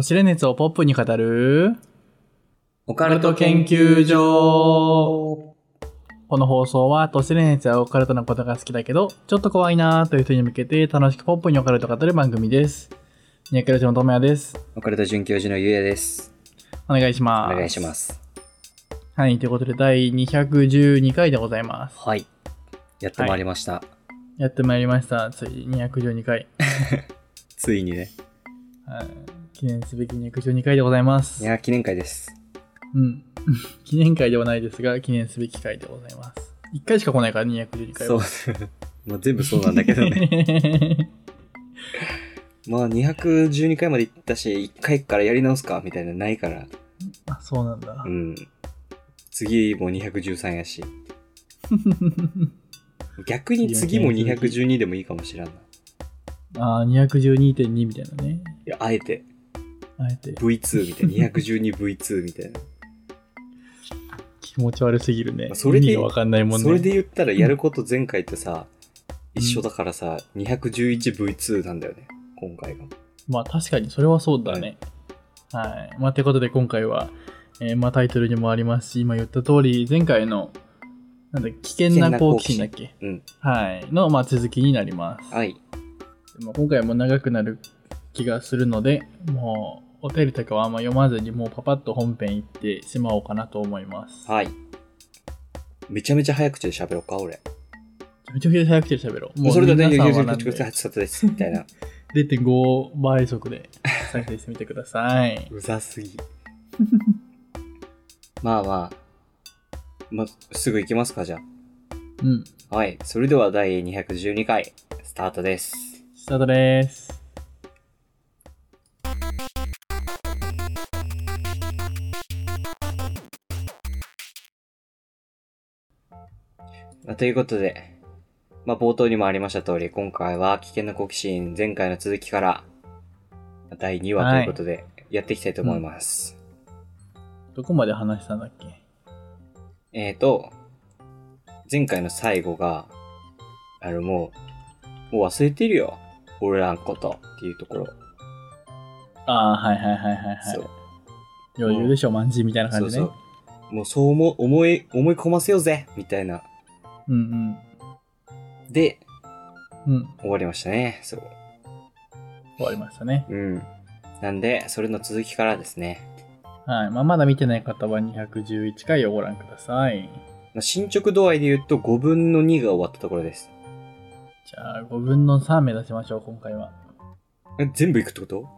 都市伝熱をポップに語るオオカルト研究所この放送は都市伝熱やオカルトなことが好きだけど、ちょっと怖いなーという人に向けて楽しくポップにオカルトを語る番組です。ニヤクラジオのともやです。オカルト准教授のゆうやです。お願いします。お願いします。はい、ということで第212回でございます。はい。やってまいりました。やってまいりました。ついに212回。ついにね。はい記念すべき212回でございます。いや、記念会です。うん。記念会ではないですが、記念すべき回でございます。1回しか来ないから、212回そうは。まあ全部そうなんだけどね。まあ212回まで行ったし、1回からやり直すかみたいなのないから。あ、そうなんだう。ん。次も213やし。逆に次も212でもいいかもしれんな。いあー、212.2みたいなね。や、あえてあえて V2 みたいな。212V2 みたいな。気持ち悪すぎるね。それで意味がわかんないもんね。それで言ったらやること前回ってさ、一緒だからさ、211V2 なんだよね、今回が。まあ確かにそれはそうだね。はい。まあということで今回は、えーまあタイトルにもありますし、今言った通り、前回の、なんだ、危険な好奇心だっけ？うん。はい。の、まあ続きになります。はい。まあ今回も長くなる気がするので、もう、お便りとかはあんま読まずに、もうパパッと本編行ってしまおうかなと思います。はい。めちゃめちゃ早口で喋ろうか、俺。めちゃくちゃ早くて喋ろう。もうそれでね、皆さんはなんでです、みたいな。0.5倍速で再生してみてください。うざすぎ。まあまあ。ま、すぐ行きますか、じゃうん。あ。はい。それでは第212回、スタートです。スタートです。ということで、まあ、冒頭にもありました通り、今回は危険な好奇心、前回の続きから、第2話ということで、やっていきたいと思います。どこまで話したんだっけ？えーと、前回の最後が、あの、もう、もう忘れてるよ。俺らのことっていうところ。ああ、はいはいはいはいはい。そう。余裕でしょ、まんじみたいな感じね。そうそう。もうそう思思い、思い込ませようぜみたいな。うんで、うん。うん。終わりましたね。そう。終わりましたね。うん。なんで、それの続きからですね。はい。まあ、まだ見てない方は211回をご覧ください。まあ進捗度合いで言うと5分の2が終わったところです。じゃあ、5分の3目指しましょう、今回は。え全部いくってこと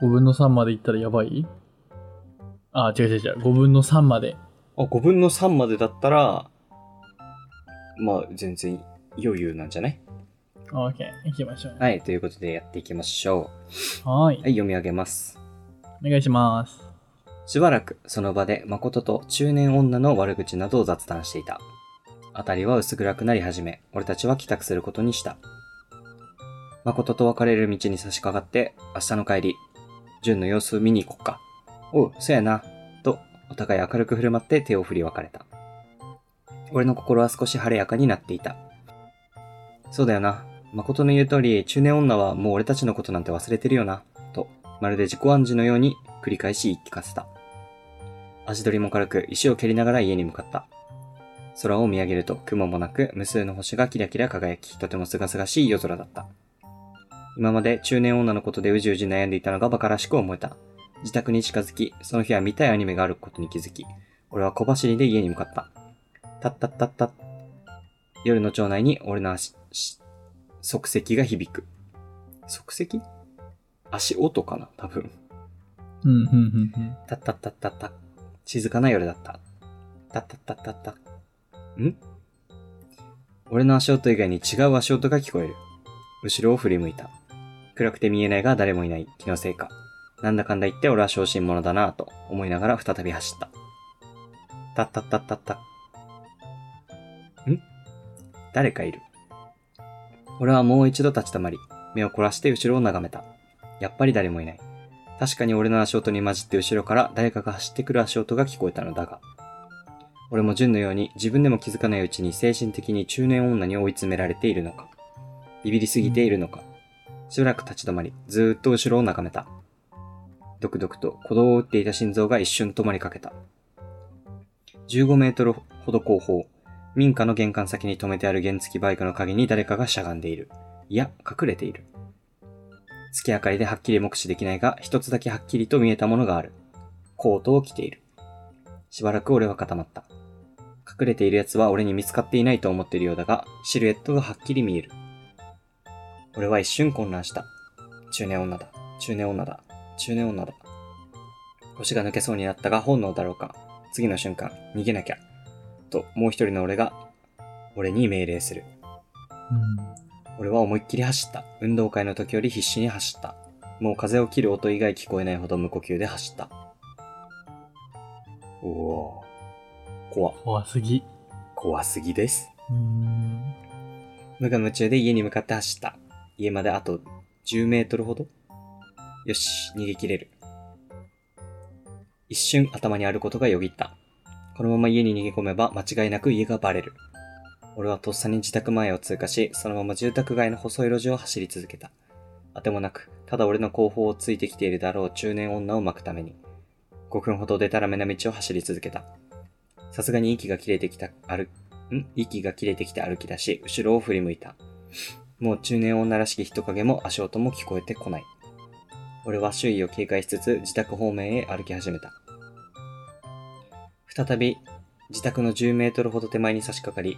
？5分の3までいったらやばい？あー、違う違う違う。5分の3まで。あ、5分の3までだったら、まあ、全然余裕なんじゃない？OK。行きましょう。はい、ということでやっていきましょはーいう。はい、読み上げます。お願いします。しばらくその場で誠と中年女の悪口などを雑談していた。あたりは薄暗くなり始め、俺たちは帰宅することにした。誠と別れる道に差し掛かって、明日の帰り、純の様子を見に行こっか。おう、そやな。と、お互い明るく振る舞って手を振り別れた。俺の心は少し晴れやかになっていた。そうだよな。誠の言う通り、中年女はもう俺たちのことなんて忘れてるよな。と、まるで自己暗示のように繰り返し言い聞かせた。足取りも軽く石を蹴りながら家に向かった。空を見上げると雲もなく無数の星がキラキラ輝き、とても清々しい夜空だった。今まで中年女のことでうじうじ悩んでいたのが馬鹿らしく思えた。自宅に近づき、その日は見たいアニメがあることに気づき、俺は小走りで家に向かった。たったったった。夜の町内に俺の足、足跡が響く。足跡足音かな多分。うん、うん、うん、うん。たったったったった。静かな夜だった。たったったったった。ん俺の足音以外に違う足音が聞こえる。後ろを振り向いた。暗くて見えないが誰もいない気のせいか。なんだかんだ言って俺は小心者だなぁと思いながら再び走った。たったったったった。誰かいる。俺はもう一度立ち止まり、目を凝らして後ろを眺めた。やっぱり誰もいない。確かに俺の足音に混じって後ろから誰かが走ってくる足音が聞こえたのだが、俺も純のように自分でも気づかないうちに精神的に中年女に追い詰められているのか、ビビりすぎているのか、しばらく立ち止まり、ずーっと後ろを眺めた。ドクドクと鼓動を打っていた心臓が一瞬止まりかけた。15メートルほど後方、民家の玄関先に止めてある原付バイクの陰に誰かがしゃがんでいる。いや、隠れている。月明かりではっきり目視できないが、一つだけはっきりと見えたものがある。コートを着ている。しばらく俺は固まった。隠れている奴は俺に見つかっていないと思っているようだが、シルエットがはっきり見える。俺は一瞬混乱した。中年女だ。中年女だ。中年女だ。腰が抜けそうになったが本能だろうか。次の瞬間、逃げなきゃ。と、もう一人の俺が、俺に命令する。うん。俺は思いっきり走った。運動会の時より必死に走った。もう風を切る音以外聞こえないほど無呼吸で走った。おおー。怖、怖すぎ。怖すぎです。うーん。無我夢中で家に向かって走った。家まであと10メートルほどよし、逃げ切れる。一瞬頭にあることがよぎった。このまま家に逃げ込めば間違いなく家がバレる。俺はとっさに自宅前を通過し、そのまま住宅街の細い路地を走り続けた。あてもなく、ただ俺の後方をついてきているだろう中年女を巻くために。5分ほどでたらめな道を走り続けた。さすがに息が切れてきた、歩、ん？息が切れてきて歩き出し、後ろを振り向いた。もう中年女らしき人影も足音も聞こえてこない。俺は周囲を警戒しつつ自宅方面へ歩き始めた。再び自宅の10メートルほど手前に差し掛かり、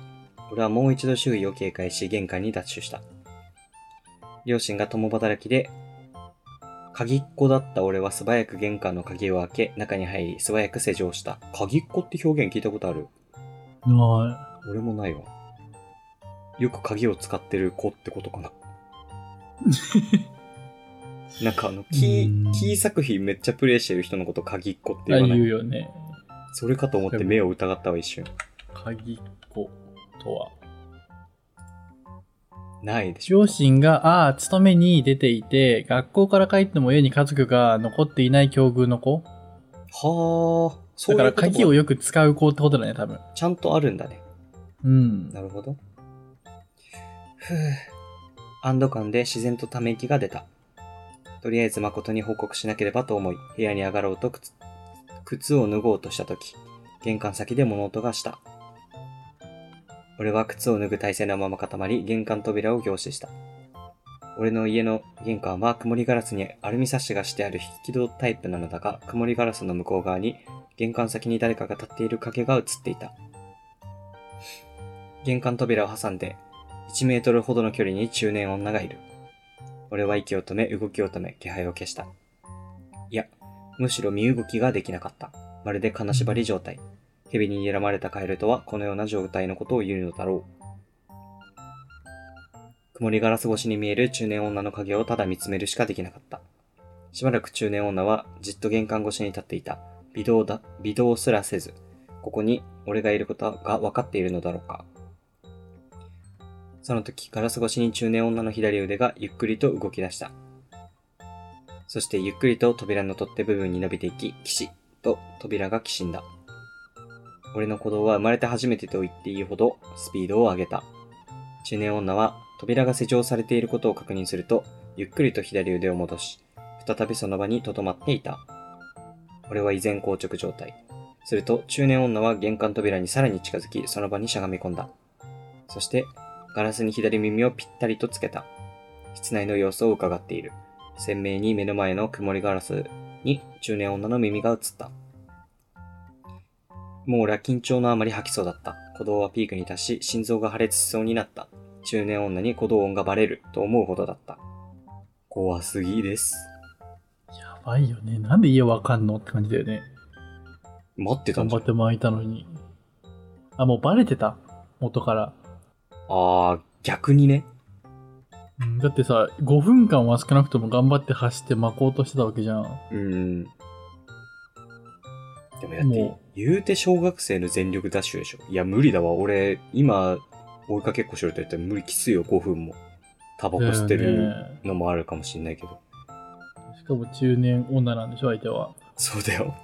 俺はもう一度周囲を警戒し玄関にダッシュした。両親が共働きで、鍵っ子だった俺は素早く玄関の鍵を開け、中に入り素早く施錠した。鍵っ子って表現聞いたことある？な俺もないわ。よく鍵を使ってる子ってことかな。なんかあの、キうんー、キー作品めっちゃプレイしてる人のこと鍵っ子って言わない？言うよね。それかと思って目を疑ったわ、一瞬。鍵っ子とは？ないでしょ。両親が、ああ、勤めに出ていて、学校から帰っても家に家族が残っていない境遇の子？はあ、そうだから鍵をよく使う子ってことだね、多分。ちゃんとあるんだね。うん。なるほど。ふぅ。安堵感で自然とため息が出た。とりあえず誠に報告しなければと思い、部屋に上がろうと靴を脱ごうとしたとき、玄関先で物音がした。俺は靴を脱ぐ体勢のまま固まり、玄関扉を凝視した。俺の家の玄関は曇りガラスにアルミサッシがしてある引き戸タイプなのだが、曇りガラスの向こう側に玄関先に誰かが立っている影が映っていた。玄関扉を挟んで、1メートルほどの距離に中年女がいる。俺は息を止め、動きを止め、気配を消した。むしろ身動きができなかった。まるで金縛り状態。蛇に睨まれたカエルとはこのような状態のことを言うのだろう。曇りガラス越しに見える中年女の影をただ見つめるしかできなかった。しばらく中年女はじっと玄関越しに立っていた。微動だ、微動すらせず、ここに俺がいることが分かっているのだろうか。その時、ガラス越しに中年女の左腕がゆっくりと動き出した。そしてゆっくりと扉の取っ手部分に伸びていき、キシッと扉がきしんだ。俺の鼓動は生まれて初めてと言っていいほどスピードを上げた。中年女は扉が施錠されていることを確認すると、ゆっくりと左腕を戻し、再びその場に留まっていた。俺は依然硬直状態。すると、中年女は玄関扉にさらに近づき、その場にしゃがみ込んだ。そして、ガラスに左耳をぴったりとつけた。室内の様子を伺っている。鮮明に目の前の曇りガラスに中年女の耳が映った。もう俺は緊張のあまり吐きそうだった。鼓動はピークに達し、心臓が破裂しそうになった。中年女に鼓動音がバレると思うほどだった。怖すぎです。やばいよね。なんで家わかんのって感じだよね。待ってたんじゃん。頑張って巻いたのに。あ、もうバレてた元から。あー、逆にね。うんだってさ、5分間は少なくとも頑張って走って巻こうとしてたわけじゃん。うーん。でもやっても、言うて小学生の全力ダッシュでしょ。いや、無理だわ。俺、今、追いかけっこしろって言ったら無理きついよ、5分も。タバコ吸ってるねのもあるかもしんないけど。しかも中年女なんでしょ、相手は。そうだよ。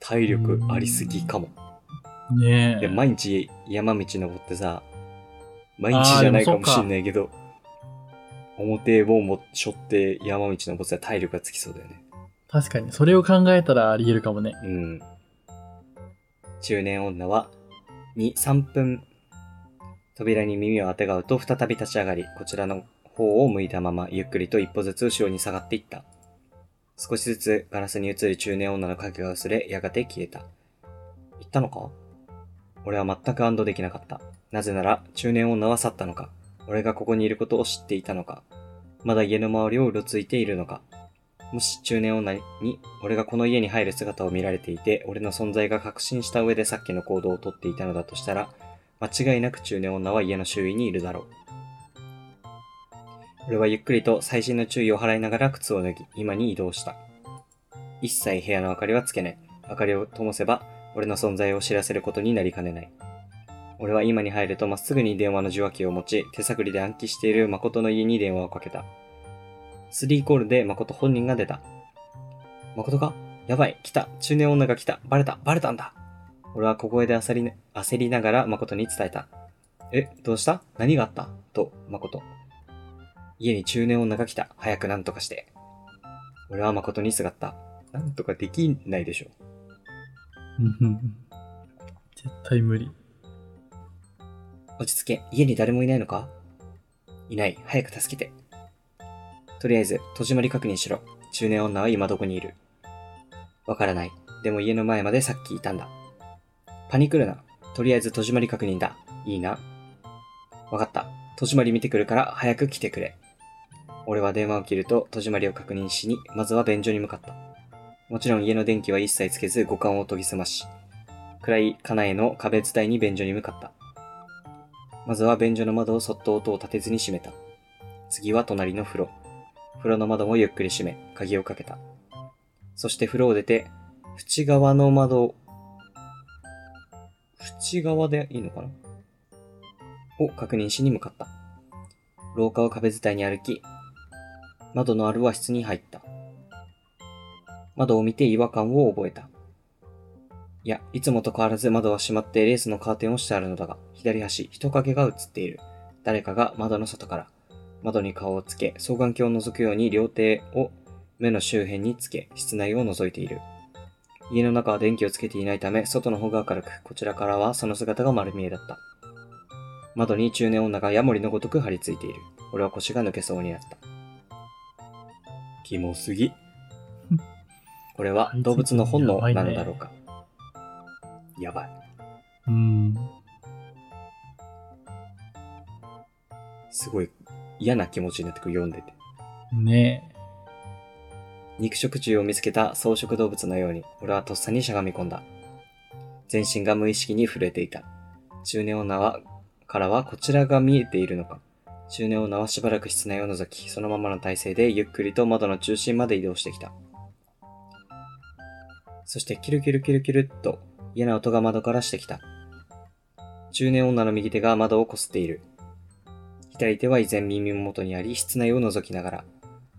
体力ありすぎかも。ねえ。いや、毎日山道登ってさ、毎日じゃないかもしんないけど、表をも背負って山道のボスは体力がつきそうだよね。確かに、それを考えたらあり得るかもね。うん。中年女は、2、3分、扉に耳を当てがうと再び立ち上がり、こちらの方を向いたまま、ゆっくりと一歩ずつ後ろに下がっていった。少しずつガラスに映る中年女の影が薄れ、やがて消えた。行ったのか？俺は全く安堵できなかった。なぜなら、中年女は去ったのか。俺がここにいることを知っていたのか。まだ家の周りをうろついているのか。もし中年女に俺がこの家に入る姿を見られていて、俺の存在が確信した上でさっきの行動をとっていたのだとしたら、間違いなく中年女は家の周囲にいるだろう。俺はゆっくりと細心の注意を払いながら靴を脱ぎ、今に移動した。一切部屋の明かりはつけない。明かりを灯せば、俺の存在を知らせることになりかねない。俺は今に入るとまっすぐに電話の受話器を持ち、手探りで暗記している誠の家に電話をかけた。スリーコールで誠本人が出た。誠かやばい、来た、中年女が来た、バレた、バレたんだ。俺は小声で焦り,、焦りながら誠に伝えた。え、どうした？何があった？と、誠。家に中年女が来た。早く何とかして。俺は誠にすがった。なんとかできないでしょ。絶対無理。落ち着け。家に誰もいないのか？いない。早く助けて。とりあえず、戸締まり確認しろ。中年女は今どこにいる？わからない。でも家の前までさっきいたんだ。パニクるな。とりあえず戸締まり確認だ。いいな。わかった。戸締まり見てくるから早く来てくれ。俺は電話を切ると戸締まりを確認しに、まずは便所に向かった。もちろん家の電気は一切つけず五感を研ぎ澄まし、暗い家内の壁伝いに便所に向かった。まずは便所の窓をそっと音を立てずに閉めた。次は隣の風呂。風呂の窓もゆっくり閉め、鍵をかけた。そして風呂を出て、縁側の窓、縁側でいいのかな？を確認しに向かった。廊下を壁伝いに歩き、窓のある和室に入った。窓を見て違和感を覚えた。いや、いつもと変わらず窓は閉まってレースのカーテンをしてあるのだが、左端、人影が映っている。誰かが窓の外から、窓に顔をつけ、双眼鏡を覗くように両手を目の周辺につけ、室内を覗いている。家の中は電気をつけていないため、外の方が明るく、こちらからはその姿が丸見えだった。窓に中年女がヤモリのごとく張り付いている。俺は腰が抜けそうになった。キモすぎ。これは動物の本能なのだろうか。やばい。うん。すごい嫌な気持ちになってくる読んでて。ね肉食虫を見つけた草食動物のように、俺はとっさにしゃがみ込んだ。全身が無意識に震えていた。中年女は、からはこちらが見えているのか。中年女はしばらく室内を覗き、そのままの体勢でゆっくりと窓の中心まで移動してきた。そしてキルキルキルキルっと嫌な音が窓からしてきた。中年女の右手が窓をこすっている。左手は依然耳元にあり、室内を覗きながら、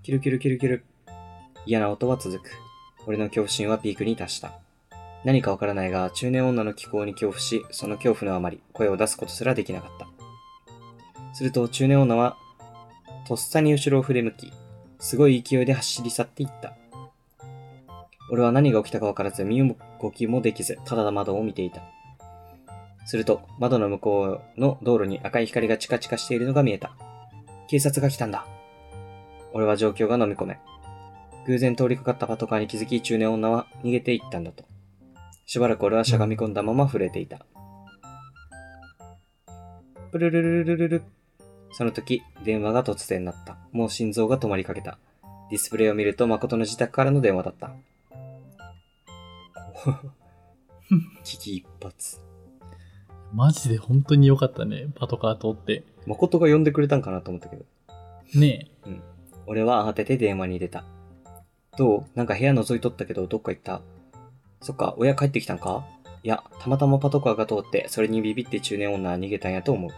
キルキルキルキル。嫌な音は続く。俺の恐怖心はピークに達した。何かわからないが、中年女の気候に恐怖し、その恐怖のあまり、声を出すことすらできなかった。すると、中年女は、とっさに後ろを振り向き、すごい勢いで走り去っていった。俺は何が起きたかわからず、身動きもできず、ただ窓を見ていた。すると、窓の向こうの道路に赤い光がチカチカしているのが見えた。警察が来たんだ。俺は状況が飲み込め。偶然通りかかったパトカーに気づき、中年女は逃げていったんだと。しばらく俺はしゃがみ込んだまま震えていた。プルルルルルルル。その時、電話が突然鳴った。もう心臓が止まりかけた。ディスプレイを見ると誠の自宅からの電話だった。危機一髪。マジで本当に良かったね。パトカー通って。誠が呼んでくれたんかなと思ったけど。ね俺は慌てて電話に出た。どう？なんか部屋覗いとったけど、どっか行った？そっか、親帰ってきたんか？いや、たまたまパトカーが通って、それにビビって中年女は逃げたんやと思う。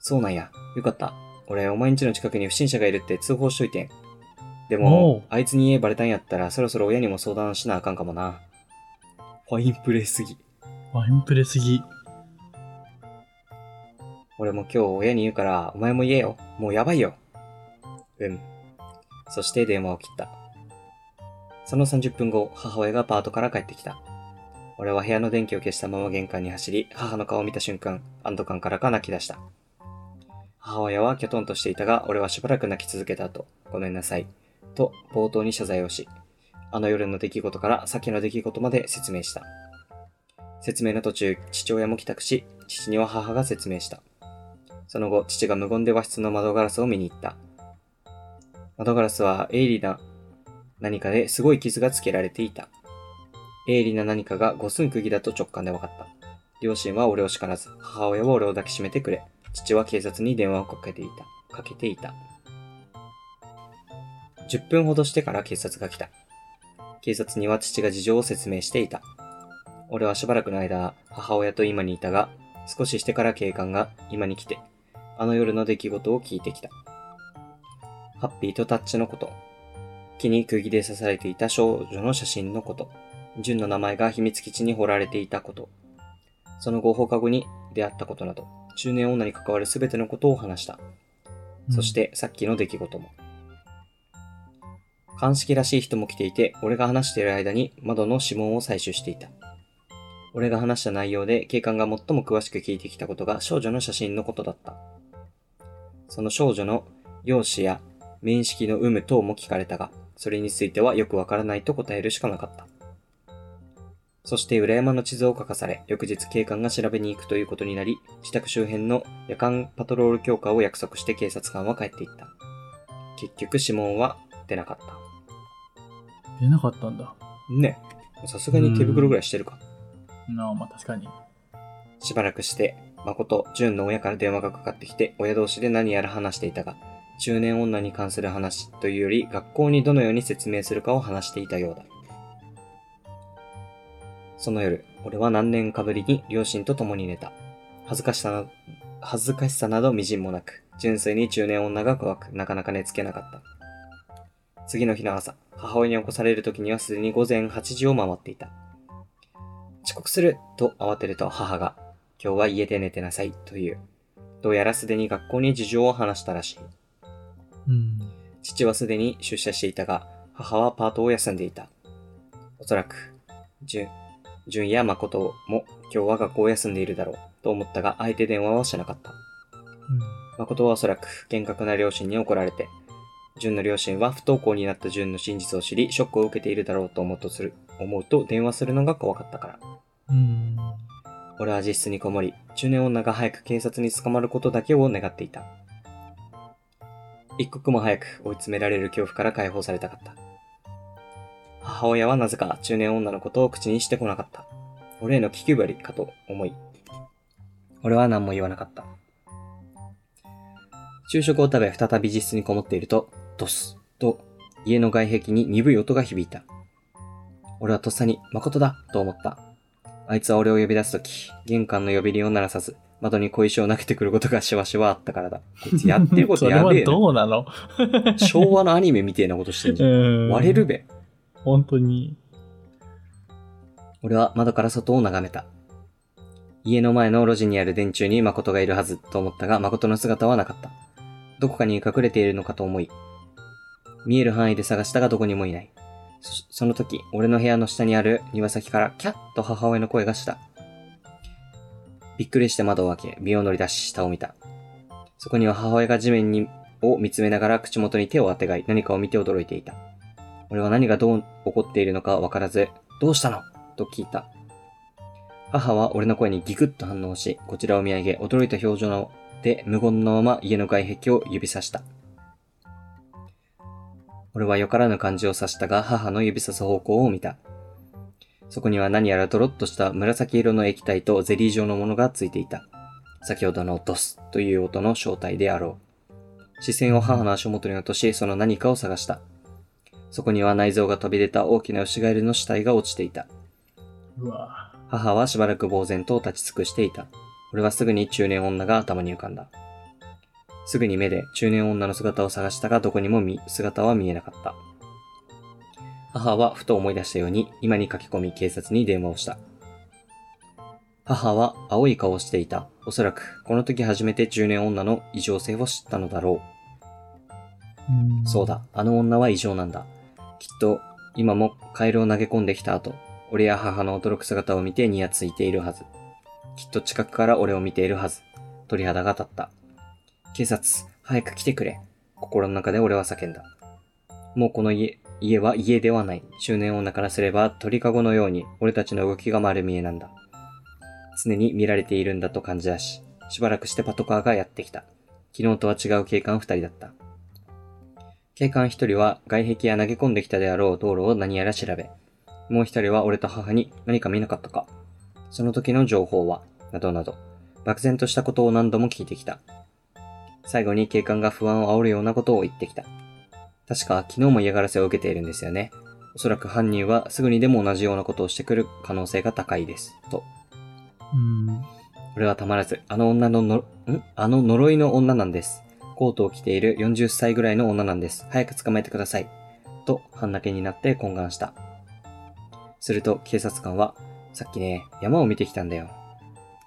そうなんや。よかった。俺、お前ん家の近くに不審者がいるって通報しといてん。でおもう、あいつに家バレたんやったら、そろそろ親にも相談しなあかんかもな。ファインプレーすぎ。ワインプレすぎ。俺も今日親に言うから、お前も言えよ。もうやばいよ。うん。そして電話を切った。その30分後、母親がパートから帰ってきた。俺は部屋の電気を消したまま玄関に走り、母の顔を見た瞬間、安堵感からか泣き出した。母親はきょとんとしていたが、俺はしばらく泣き続けた後、ごめんなさい。と、冒頭に謝罪をし、あの夜の出来事から先の出来事まで説明した。説明の途中、父親も帰宅し、父には母が説明した。その後、父が無言で和室の窓ガラスを見に行った。窓ガラスは鋭利な何かですごい傷がつけられていた。鋭利な何かが五寸釘だと直感で分かった。両親は俺を叱らず、母親は俺を抱きしめてくれ、父は警察に電話をかけていた。かけていた。10分ほどしてから警察が来た。警察には父が事情を説明していた。俺はしばらくの間、母親と今にいたが、少ししてから警官が今に来て、あの夜の出来事を聞いてきた。ハッピーとタッチのこと、木に釘で刺されていた少女の写真のこと、純の名前が秘密基地に彫られていたこと、その後放課後に出会ったことなど、中年女に関わるすべてのことを話した。そし、てさっきの出来事も。鑑識らしい人も来ていて、俺が話している間に窓の指紋を採取していた。俺が話した内容で警官が最も詳しく聞いてきたことが少女の写真のことだった。その少女の容姿や面識の有無等も聞かれたが、それについてはよくわからないと答えるしかなかった。そして裏山の地図を書かされ、翌日警官が調べに行くということになり、自宅周辺の夜間パトロール強化を約束して警察官は帰っていった。結局指紋は出なかった。出なかったんだ。ねさすがに手袋ぐらいしてるか。なあ、まあ確かに。しばらくして、誠、純の親から電話がかかってきて、親同士で何やら話していたが、中年女に関する話というより、学校にどのように説明するかを話していたようだ。その夜、俺は何年かぶりに両親と共に寝た。恥ずかしさな、恥ずかしさなど微塵もなく、純粋に中年女が怖く、なかなか寝つけなかった。次の日の朝、母親に起こされる時にはすでに午前8時を回っていた。遅刻すると慌てると母が、今日は家で寝てなさいという。どうやらすでに学校に事情を話したらしい。うん。父はすでに出社していたが、母はパートを休んでいた。おそらく、純、純や誠も今日は学校を休んでいるだろうと思ったが、相手電話はしなかった。誠はおそらく厳格な両親に怒られて、純の両親は不登校になった純の真実を知り、ショックを受けているだろうと思うとする、思うと電話するのが怖かったから。うん。うん。俺は自室にこもり、中年女が早く警察に捕まることだけを願っていた。一刻も早く追い詰められる恐怖から解放されたかった。母親はなぜか中年女のことを口にしてこなかった。俺への気配りかと思い。俺は何も言わなかった。昼食を食べ再び自室にこもっていると、ドスと家の外壁に鈍い音が響いた。俺はとっさに誠だと思った。あいつは俺を呼び出すとき、玄関の呼び鈴を鳴らさず、窓に小石を投げてくることがしばしばあったからだ。こいつやってることやべえな。どうなの？昭和のアニメみてえなことしてんじゃん。割れるべ。本当に。俺は窓から外を眺めた。家の前の路地にある電柱に誠がいるはずと思ったが、誠の姿はなかった。どこかに隠れているのかと思い、見える範囲で探したがどこにもいない。そその時、俺の部屋の下にある庭先からキャッと母親の声がした。びっくりして窓を開け、身を乗り出し下を見た。そこには母親が地面にを見つめながら口元に手をあてがい何かを見て驚いていた。俺は何がどう起こっているのかわからず、どうしたの？と聞いた。母は俺の声にギクッと反応し、こちらを見上げ、驚いた表情で無言のまま家の外壁を指さした。俺はよからぬ感じを察したが、母の指さす方向を見た。そこには何やらドロッとした紫色の液体とゼリー状のものがついていた。先ほどのドスという音の正体であろう。視線を母の足元に落とし、その何かを探した。そこには内臓が飛び出た大きな牛ガエルの死体が落ちていた。母はしばらく呆然と立ち尽くしていた。俺はすぐに中年女が頭に浮かんだ。すぐに目で中年女の姿を探したがどこにも見姿は見えなかった。母はふと思い出したように今に駆け込み警察に電話をした。母は青い顔をしていた。おそらくこの時初めて中年女の異常性を知ったのだろう。うんそうだ、。あの女は異常なんだ。きっと、今もカエルを投げ込んできた後、俺や母の驚く姿を見てニヤついているはず。きっと近くから俺を見ているはず。鳥肌が立った。警察、早く来てくれ。心の中で俺は叫んだ。もうこの家、家は家ではない。中年女からすれば鳥かごのように俺たちの動きが丸見えなんだ。常に見られているんだと感じだし、しばらくしてパトカーがやってきた。昨日とは違う警官二人だった。警官一人は外壁や投げ込んできたであろう道路を何やら調べ、もう一人は俺と母に何か見なかったか、その時の情報は、などなど、漠然としたことを何度も聞いてきた。最後に警官が不安を煽るようなことを言ってきた。確か昨日も嫌がらせを受けているんですよね。おそらく犯人はすぐにでも同じようなことをしてくる可能性が高いです。と。うん。俺はたまらず、あの女のの、ん？あの呪いの女なんです。コートを着ている40歳ぐらいの女なんです。早く捕まえてください。と、半泣きになって懇願した。すると、警察官は、さっきね、山を見てきたんだよ。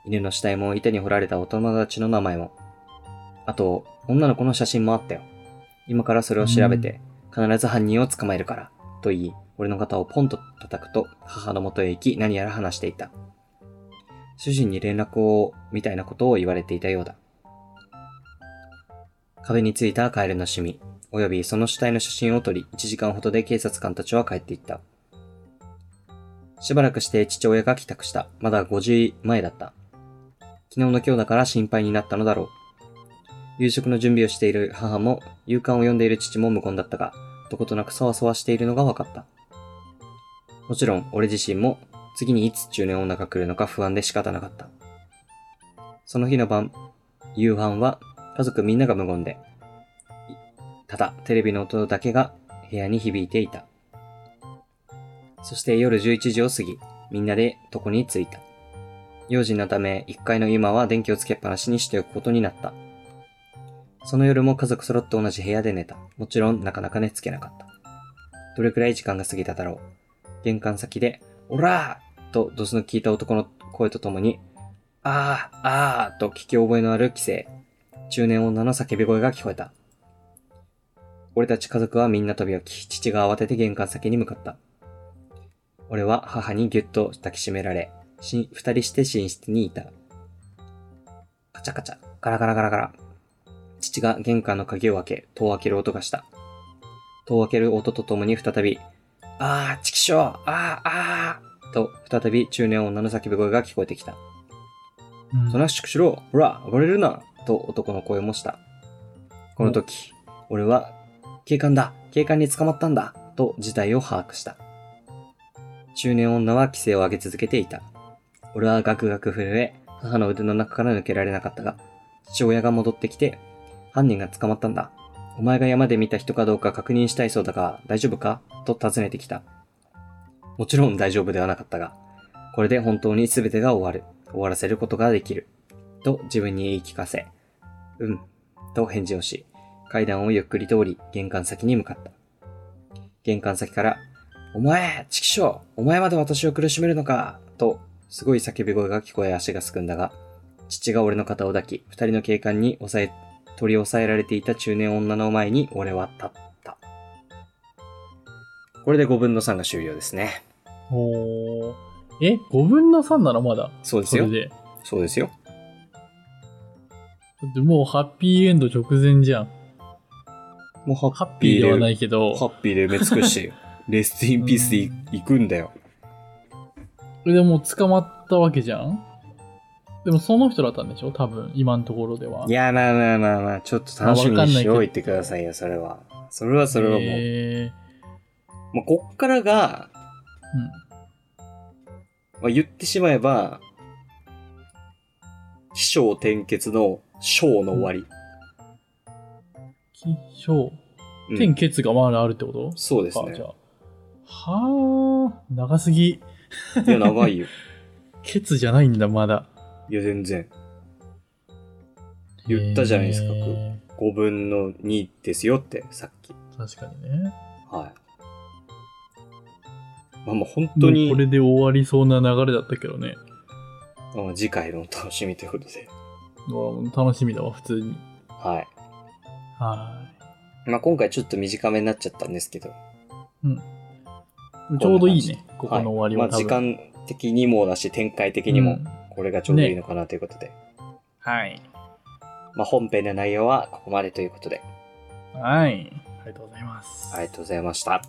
犬の死体も板に掘られたお友達の名前も。あと、女の子の写真もあったよ。今からそれを調べて、必ず犯人を捕まえるから。と言い、俺の肩をポンと叩くと、母の元へ行き何やら話していた。主人に連絡を、みたいなことを言われていたようだ。壁についたカエルのシミ、およびその死体の写真を撮り、1時間ほどで警察官たちは帰っていった。しばらくして父親が帰宅した。まだ5時前だった。昨日の今日だから心配になったのだろう。夕食の準備をしている母も、夕刊を読んでいる父も無言だったが、どことなくそわそわしているのが分かった。もちろん、俺自身も、次にいつ中年女が来るのか不安で仕方なかった。その日の晩、夕飯は家族みんなが無言で、ただテレビの音だけが部屋に響いていた。そして夜11時を過ぎ、みんなで床に着いた。用心のため、1階の今は電気をつけっぱなしにしておくことになった。その夜も家族揃って同じ部屋で寝た。もちろんなかなか寝つけなかった。どれくらい時間が過ぎただろう。玄関先で、おらーとドスの効いた男の声とともに、あー、あーと聞き覚えのある規制。中年女の叫び声が聞こえた。俺たち家族はみんな飛び起き、父が慌てて玄関先に向かった。俺は母にぎゅっと抱きしめられ、し二人して寝室にいた。カチャカチャ、ガラガラガラガラ。父が玄関の鍵を開け、戸を開ける音がした。戸を開ける音とともに再び、あー、チキショー、あー、あー、と、再び中年女の叫び声が聞こえてきた。うんそなしくしろ、ほら、暴れるな、と男の声もした。この時、俺は、警官だ、警官に捕まったんだ、と事態を把握した。中年女は規制を上げ続けていた。俺はガクガク震え、母の腕の中から抜けられなかったが、父親が戻ってきて、犯人が捕まったんだ。お前が山で見た人かどうか確認したいそうだが、大丈夫か？と尋ねてきた。もちろん大丈夫ではなかったが、これで本当に全てが終わる。終わらせることができる。と自分に言い聞かせ、うん、と返事をし、階段をゆっくり通り玄関先に向かった。玄関先から、お前、チキショーお前まで私を苦しめるのか？と、すごい叫び声が聞こえ足がすくんだが、父が俺の肩を抱き、二人の警官に押さえ、取り押さえられていた中年女の前に俺は立った。これで5分の3が終了ですね。おーえ ?5 分の3なのまだ？そうですよそ。そうですよ。だってもうハッピーエンド直前じゃん。もうハハッピーではないいけど、ハッピーで埋め尽くして、レストインピースでい行くんだよ。でも捕まったわけじゃん？でもその人だったんでしょ？多分、今のところでは。いや、まあまあまあまあ、ちょっと楽しみにしておいてくださいよ、それは。それはそれはもう。えまあ、こっからが、ー、うん。まあ、言ってしまえば、起承転結の章の終わり。気象。うん天結がまだあるってこと、そうですね。はあ、長すぎ。いや、長いよ。ケツじゃないんだ、まだ。いや、全然。言ったじゃないですかへー5分の2ですよって、さっき。確かにね。はい。まあまあ、本当にこ、れで終わりそうな流れだったけどね。まあ次回のお楽しみということで。楽しみだわ、普通に。はい。はまあ、今回ちょっと短めになっちゃったんですけど。うん。ちょうどいいね、ここの終わりはまあ、時。間的にもだし、展開的にもうん、これがちょうどいいのかなということで。はい。まあ、本編の内容はここまでということで。はい。ありがとうございます。ありがとうございました。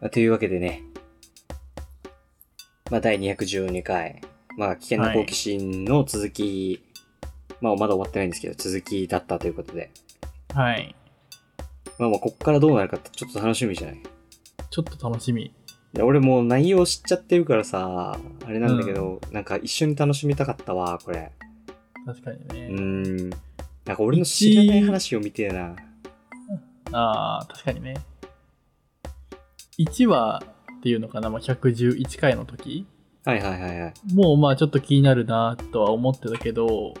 まあというわけでね。まあ、第212回。まあ、危険な好奇心の続き、まあ、まだ終わってないんですけど、続きだったということで。はい。まあ、まあ、こっからどうなるかってちょっと楽しみじゃない？ちょっと楽しみ。で俺もう内容知っちゃってるからさ、あれなんだけど、なんか一緒に楽しみたかったわ、これ。確かにうね。ーん。なんか俺の知らない話を見てえな。ああ、確かにね。1話っていうのかな、まあ、111回の時はいはいはいはい。もうまあちょっと気になるなとは思ってたけど、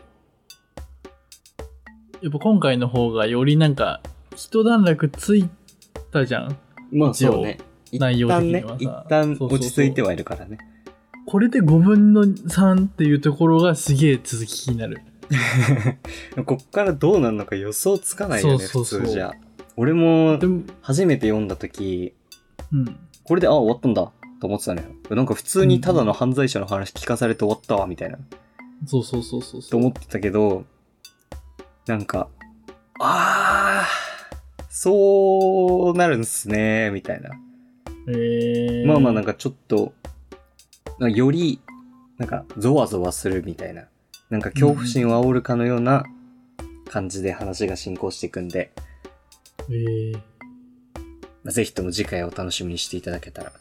やっぱ今回の方がよりなんか一段落ついたじゃん。まあ一応そうね。一内容的にはさ、一旦落ち着いてはいるからね。これで5分の3っていうところがすげえ続き気になる。こっからどうなるのか予想つかないよね、そうそうそう普通じゃ。俺も初めて読んだ時、うん。これで、あ、終わったんだ、と思ってたのよ。なんか普通にただの犯罪者の話聞かされて終わったわ、みたいな。そうそうそうそうそう。と思ってたけど、なんか、あー、そうなるんすね、みたいな。えー、まあまあなんかちょっと、より、なんかゾワゾワするみたいな。なんか恐怖心を煽るかのような感じで話が進行していくんで、えー、まあぜひとも次回をお楽しみにしていただけたら。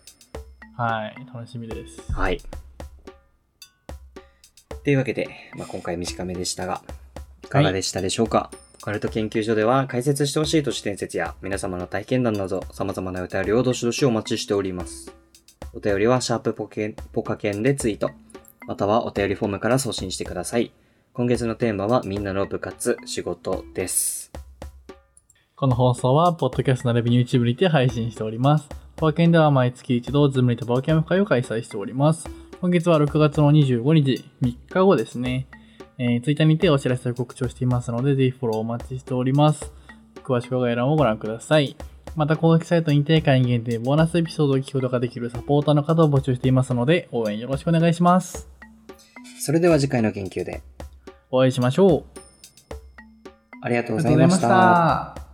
はい、楽しみです。はい。というわけで、まあ、今回短めでしたが、いかがでしたでしょうか、オカルト研究所では解説してほしい都市伝説や皆様の体験談など様々なお便りをどしどしお待ちしております。お便りはシャープポケポカケンでツイート、またはお便りフォームから送信してください。今月のテーマはみんなの部活、仕事です。この放送は、ポッドキャストのレビュー YouTube にて配信しております。パーケンでは毎月一度、ズームにてパーケンオフ会を開催しております。今月は6月の25日、3日後ですね。えー、Twitter にてお知らせを告知をしていますので、ぜひフォローお待ちしております。詳しくは概要欄をご覧ください。また、公式サイトにて会員限定ボーナスエピソードを聞くことができるサポーターの方を募集していますので、応援よろしくお願いします。それでは次回の研究でお会いしましょう。ありがとうございまし。た。